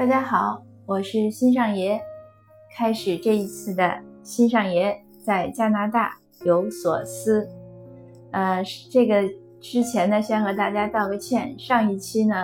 大家好，我是新上爷。开始这一次的新上爷在加拿大有所思。呃，这个之前呢，先和大家道个歉。上一期呢，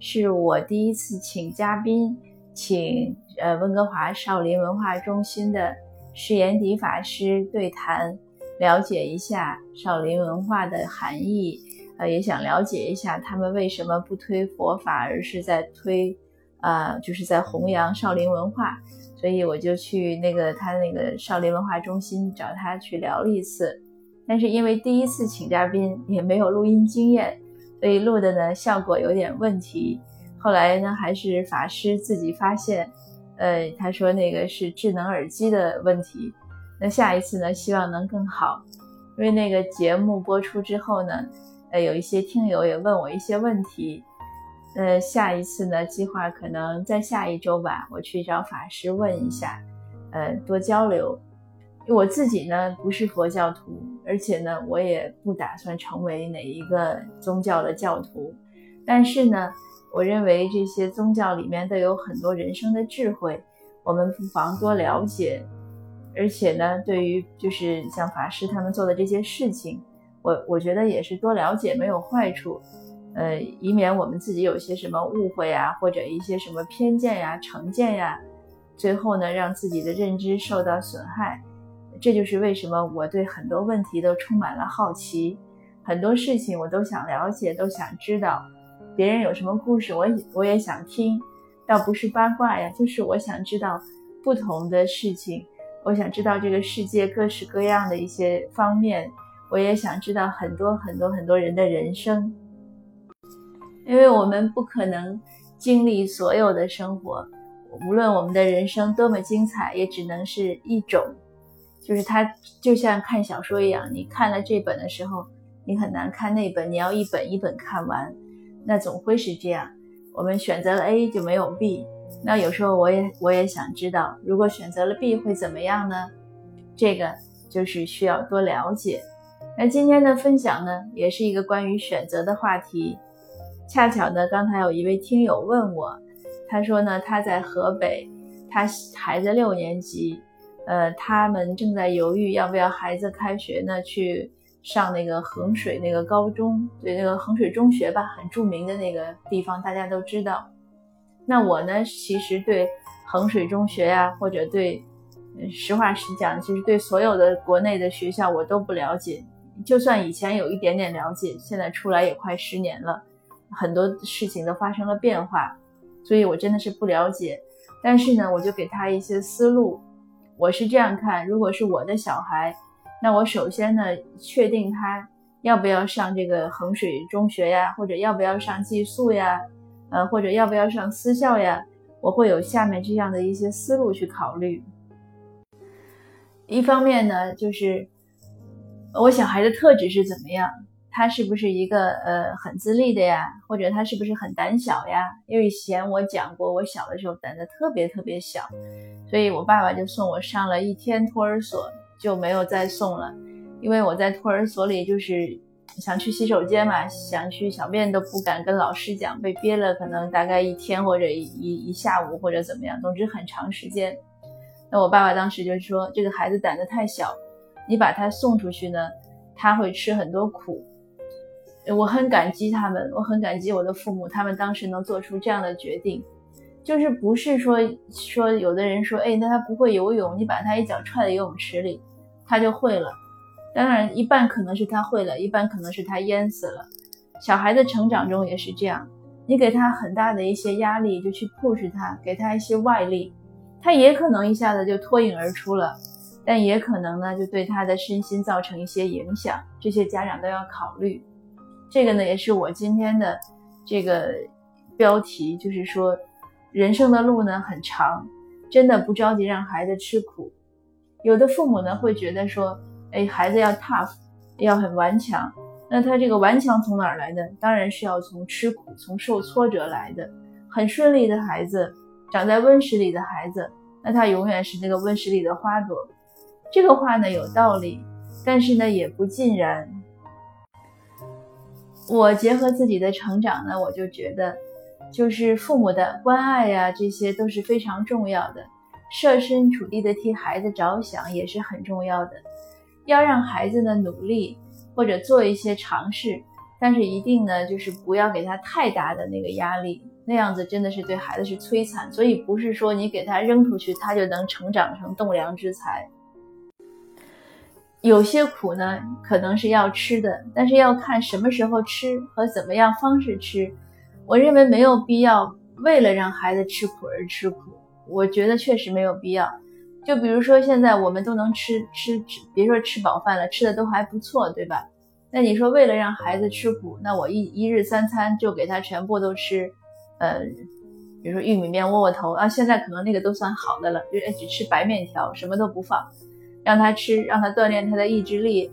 是我第一次请嘉宾，请呃温哥华少林文化中心的释延迪法师对谈，了解一下少林文化的含义。呃，也想了解一下他们为什么不推佛法，而是在推。啊，就是在弘扬少林文化，所以我就去那个他那个少林文化中心找他去聊了一次。但是因为第一次请嘉宾也没有录音经验，所以录的呢效果有点问题。后来呢还是法师自己发现，呃，他说那个是智能耳机的问题。那下一次呢希望能更好，因为那个节目播出之后呢，呃，有一些听友也问我一些问题。呃，下一次呢，计划可能在下一周吧，我去找法师问一下，呃，多交流。我自己呢不是佛教徒，而且呢，我也不打算成为哪一个宗教的教徒。但是呢，我认为这些宗教里面都有很多人生的智慧，我们不妨多了解。而且呢，对于就是像法师他们做的这些事情，我我觉得也是多了解没有坏处。呃，以免我们自己有些什么误会啊，或者一些什么偏见呀、成见呀，最后呢，让自己的认知受到损害。这就是为什么我对很多问题都充满了好奇，很多事情我都想了解，都想知道。别人有什么故事，我我也想听，倒不是八卦呀，就是我想知道不同的事情，我想知道这个世界各式各样的一些方面，我也想知道很多很多很多人的人生。因为我们不可能经历所有的生活，无论我们的人生多么精彩，也只能是一种。就是它就像看小说一样，你看了这本的时候，你很难看那本，你要一本一本看完，那总会是这样。我们选择了 A 就没有 B，那有时候我也我也想知道，如果选择了 B 会怎么样呢？这个就是需要多了解。那今天的分享呢，也是一个关于选择的话题。恰巧呢，刚才有一位听友问我，他说呢，他在河北，他孩子六年级，呃，他们正在犹豫要不要孩子开学呢去上那个衡水那个高中，对，那个衡水中学吧，很著名的那个地方，大家都知道。那我呢，其实对衡水中学呀，或者对，实话实讲，其实对所有的国内的学校我都不了解，就算以前有一点点了解，现在出来也快十年了。很多事情都发生了变化，所以我真的是不了解。但是呢，我就给他一些思路。我是这样看：如果是我的小孩，那我首先呢，确定他要不要上这个衡水中学呀，或者要不要上寄宿呀，呃，或者要不要上私校呀，我会有下面这样的一些思路去考虑。一方面呢，就是我小孩的特质是怎么样。他是不是一个呃很自立的呀？或者他是不是很胆小呀？因为以前我讲过，我小的时候胆子特别特别小，所以我爸爸就送我上了一天托儿所，就没有再送了。因为我在托儿所里就是想去洗手间嘛，想去小便都不敢跟老师讲，被憋了可能大概一天或者一一下午或者怎么样，总之很长时间。那我爸爸当时就说，这个孩子胆子太小，你把他送出去呢，他会吃很多苦。我很感激他们，我很感激我的父母，他们当时能做出这样的决定，就是不是说说有的人说，哎，那他不会游泳，你把他一脚踹在游泳池里，他就会了。当然，一半可能是他会了，一半可能是他淹死了。小孩的成长中也是这样，你给他很大的一些压力，就去 push 他，给他一些外力，他也可能一下子就脱颖而出了，但也可能呢，就对他的身心造成一些影响，这些家长都要考虑。这个呢，也是我今天的这个标题，就是说，人生的路呢很长，真的不着急让孩子吃苦。有的父母呢会觉得说，哎，孩子要 tough，要很顽强。那他这个顽强从哪儿来的？当然是要从吃苦、从受挫折来的。很顺利的孩子，长在温室里的孩子，那他永远是那个温室里的花朵。这个话呢有道理，但是呢也不尽然。我结合自己的成长呢，我就觉得，就是父母的关爱呀，这些都是非常重要的。设身处地的替孩子着想也是很重要的。要让孩子呢努力或者做一些尝试，但是一定呢就是不要给他太大的那个压力，那样子真的是对孩子是摧残。所以不是说你给他扔出去，他就能成长成栋梁之才。有些苦呢可能是要吃的，但是要看什么时候吃和怎么样方式吃。我认为没有必要为了让孩子吃苦而吃苦，我觉得确实没有必要。就比如说现在我们都能吃吃吃，别说吃饱饭了，吃的都还不错，对吧？那你说为了让孩子吃苦，那我一一日三餐就给他全部都吃，呃，比如说玉米面窝窝头啊，现在可能那个都算好的了，就只吃白面条，什么都不放，让他吃，让他锻炼他的意志力。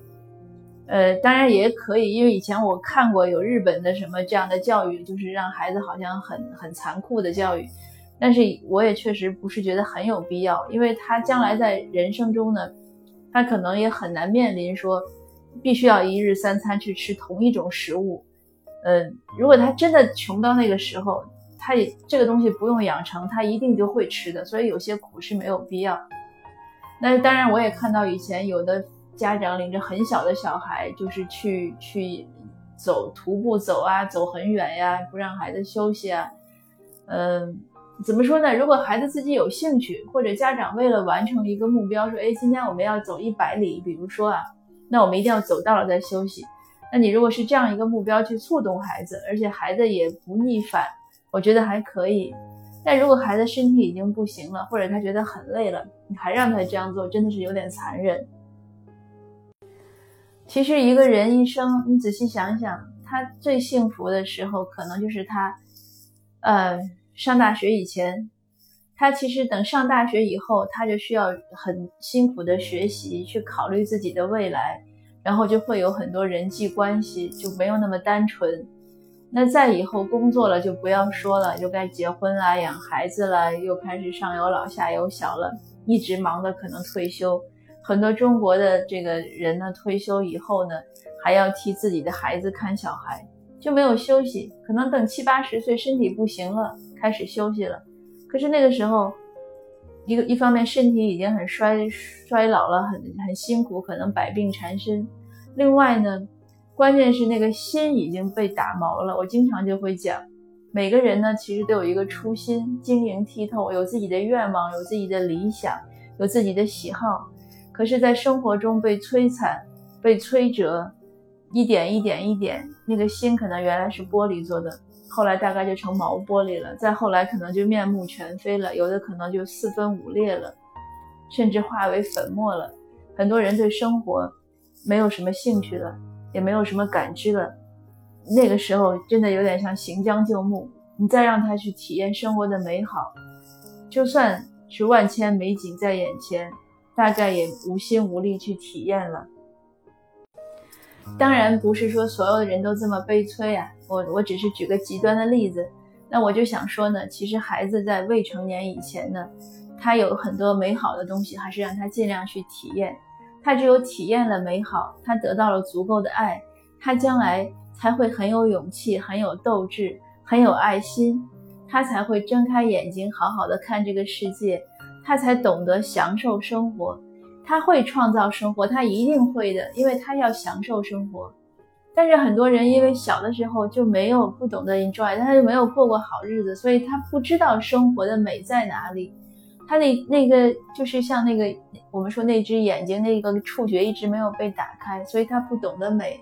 呃，当然也可以，因为以前我看过有日本的什么这样的教育，就是让孩子好像很很残酷的教育。但是我也确实不是觉得很有必要，因为他将来在人生中呢，他可能也很难面临说必须要一日三餐去吃同一种食物。嗯，如果他真的穷到那个时候，他也这个东西不用养成，他一定就会吃的。所以有些苦是没有必要。那当然，我也看到以前有的家长领着很小的小孩，就是去去走徒步走啊，走很远呀，不让孩子休息啊，嗯。怎么说呢？如果孩子自己有兴趣，或者家长为了完成一个目标，说，哎，今天我们要走一百里，比如说啊，那我们一定要走到了再休息。那你如果是这样一个目标去触动孩子，而且孩子也不逆反，我觉得还可以。但如果孩子身体已经不行了，或者他觉得很累了，你还让他这样做，真的是有点残忍。其实一个人一生，你仔细想想，他最幸福的时候，可能就是他，呃。上大学以前，他其实等上大学以后，他就需要很辛苦的学习，去考虑自己的未来，然后就会有很多人际关系，就没有那么单纯。那再以后工作了就不要说了，又该结婚了、养孩子了，又开始上有老下有小了，一直忙的可能退休。很多中国的这个人呢，退休以后呢，还要替自己的孩子看小孩，就没有休息，可能等七八十岁身体不行了。开始休息了，可是那个时候，一个一方面身体已经很衰衰老了，很很辛苦，可能百病缠身。另外呢，关键是那个心已经被打毛了。我经常就会讲，每个人呢其实都有一个初心，晶莹剔透，有自己的愿望，有自己的理想，有自己的喜好。可是，在生活中被摧残、被摧折，一点一点一点，那个心可能原来是玻璃做的。后来大概就成毛玻璃了，再后来可能就面目全非了，有的可能就四分五裂了，甚至化为粉末了。很多人对生活没有什么兴趣了，也没有什么感知了。那个时候真的有点像行将就木，你再让他去体验生活的美好，就算是万千美景在眼前，大概也无心无力去体验了。当然不是说所有的人都这么悲催啊，我我只是举个极端的例子。那我就想说呢，其实孩子在未成年以前呢，他有很多美好的东西，还是让他尽量去体验。他只有体验了美好，他得到了足够的爱，他将来才会很有勇气、很有斗志、很有爱心，他才会睁开眼睛好好的看这个世界，他才懂得享受生活。他会创造生活，他一定会的，因为他要享受生活。但是很多人因为小的时候就没有不懂得 enjoy，他就没有过过好日子，所以他不知道生活的美在哪里。他那那个就是像那个我们说那只眼睛那个触觉一直没有被打开，所以他不懂得美，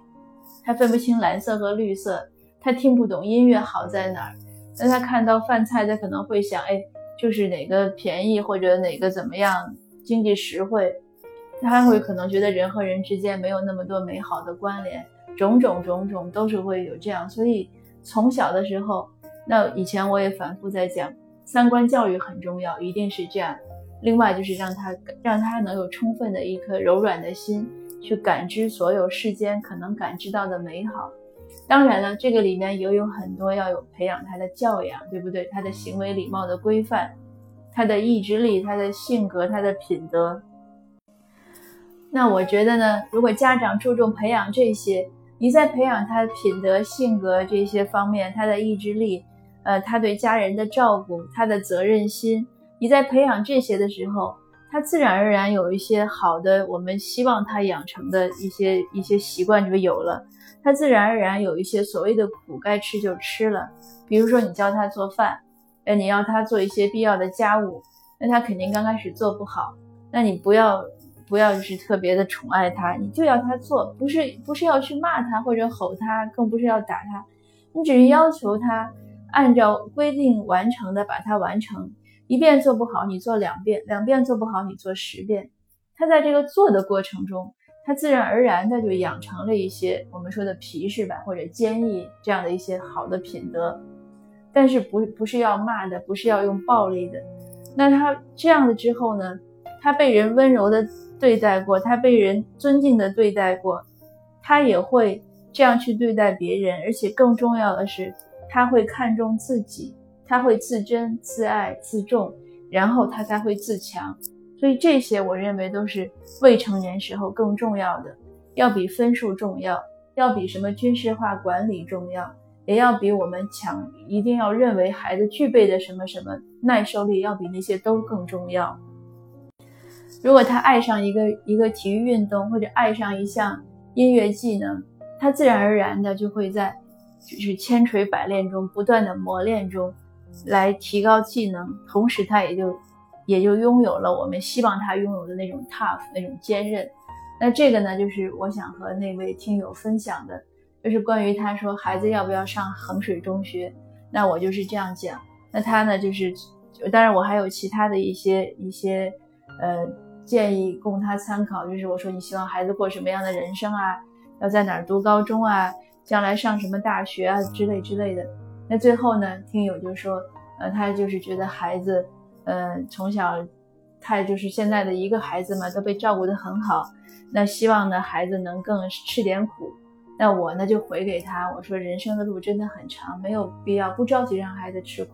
他分不清蓝色和绿色，他听不懂音乐好在哪儿。那他看到饭菜，他可能会想，哎，就是哪个便宜或者哪个怎么样，经济实惠。他会可能觉得人和人之间没有那么多美好的关联，种种种种都是会有这样。所以从小的时候，那以前我也反复在讲，三观教育很重要，一定是这样。另外就是让他让他能有充分的一颗柔软的心，去感知所有世间可能感知到的美好。当然了，这个里面也有很多要有培养他的教养，对不对？他的行为礼貌的规范，他的意志力，他的性格，他的品德。那我觉得呢，如果家长注重培养这些，你在培养他品德、性格这些方面，他的意志力，呃，他对家人的照顾，他的责任心，你在培养这些的时候，他自然而然有一些好的，我们希望他养成的一些一些习惯就有了。他自然而然有一些所谓的苦该吃就吃了。比如说你教他做饭，哎，你要他做一些必要的家务，那他肯定刚开始做不好。那你不要不要就是特别的宠爱他，你就要他做，不是不是要去骂他或者吼他，更不是要打他，你只是要求他。按照规定完成的，把它完成一遍做不好，你做两遍；两遍做不好，你做十遍。他在这个做的过程中，他自然而然的就养成了一些我们说的皮实吧，或者坚毅这样的一些好的品德。但是不不是要骂的，不是要用暴力的。那他这样的之后呢？他被人温柔的对待过，他被人尊敬的对待过，他也会这样去对待别人。而且更重要的是。他会看重自己，他会自珍、自爱、自重，然后他才会自强。所以这些我认为都是未成年时候更重要的，要比分数重要，要比什么军事化管理重要，也要比我们强，一定要认为孩子具备的什么什么耐受力，要比那些都更重要。如果他爱上一个一个体育运动，或者爱上一项音乐技能，他自然而然的就会在。就是千锤百炼中不断的磨练中，来提高技能，同时他也就也就拥有了我们希望他拥有的那种 tough 那种坚韧。那这个呢，就是我想和那位听友分享的，就是关于他说孩子要不要上衡水中学，那我就是这样讲。那他呢，就是当然我还有其他的一些一些呃建议供他参考，就是我说你希望孩子过什么样的人生啊，要在哪儿读高中啊？将来上什么大学啊之类之类的，那最后呢，听友就说，呃，他就是觉得孩子，呃，从小，他就是现在的一个孩子嘛，都被照顾得很好，那希望呢，孩子能更吃点苦。那我呢就回给他，我说人生的路真的很长，没有必要不着急让孩子吃苦，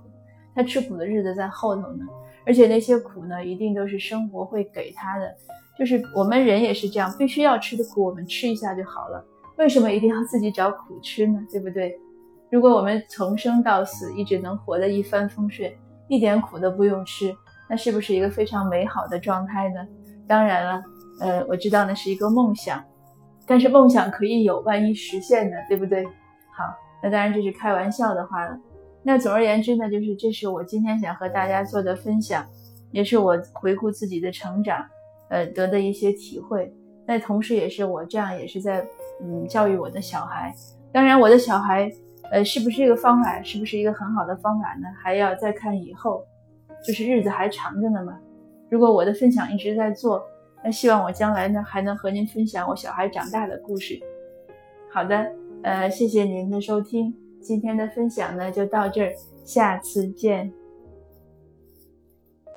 他吃苦的日子在后头呢，而且那些苦呢，一定都是生活会给他的，就是我们人也是这样，必须要吃的苦，我们吃一下就好了。为什么一定要自己找苦吃呢？对不对？如果我们从生到死一直能活得一帆风顺，一点苦都不用吃，那是不是一个非常美好的状态呢？当然了，呃，我知道那是一个梦想，但是梦想可以有，万一实现呢？对不对？好，那当然这是开玩笑的话了。那总而言之呢，就是这是我今天想和大家做的分享，也是我回顾自己的成长，呃，得的一些体会。那同时也是我这样，也是在。嗯，教育我的小孩，当然我的小孩，呃，是不是一个方法，是不是一个很好的方法呢？还要再看以后，就是日子还长着呢嘛。如果我的分享一直在做，那希望我将来呢还能和您分享我小孩长大的故事。好的，呃，谢谢您的收听，今天的分享呢就到这儿，下次见。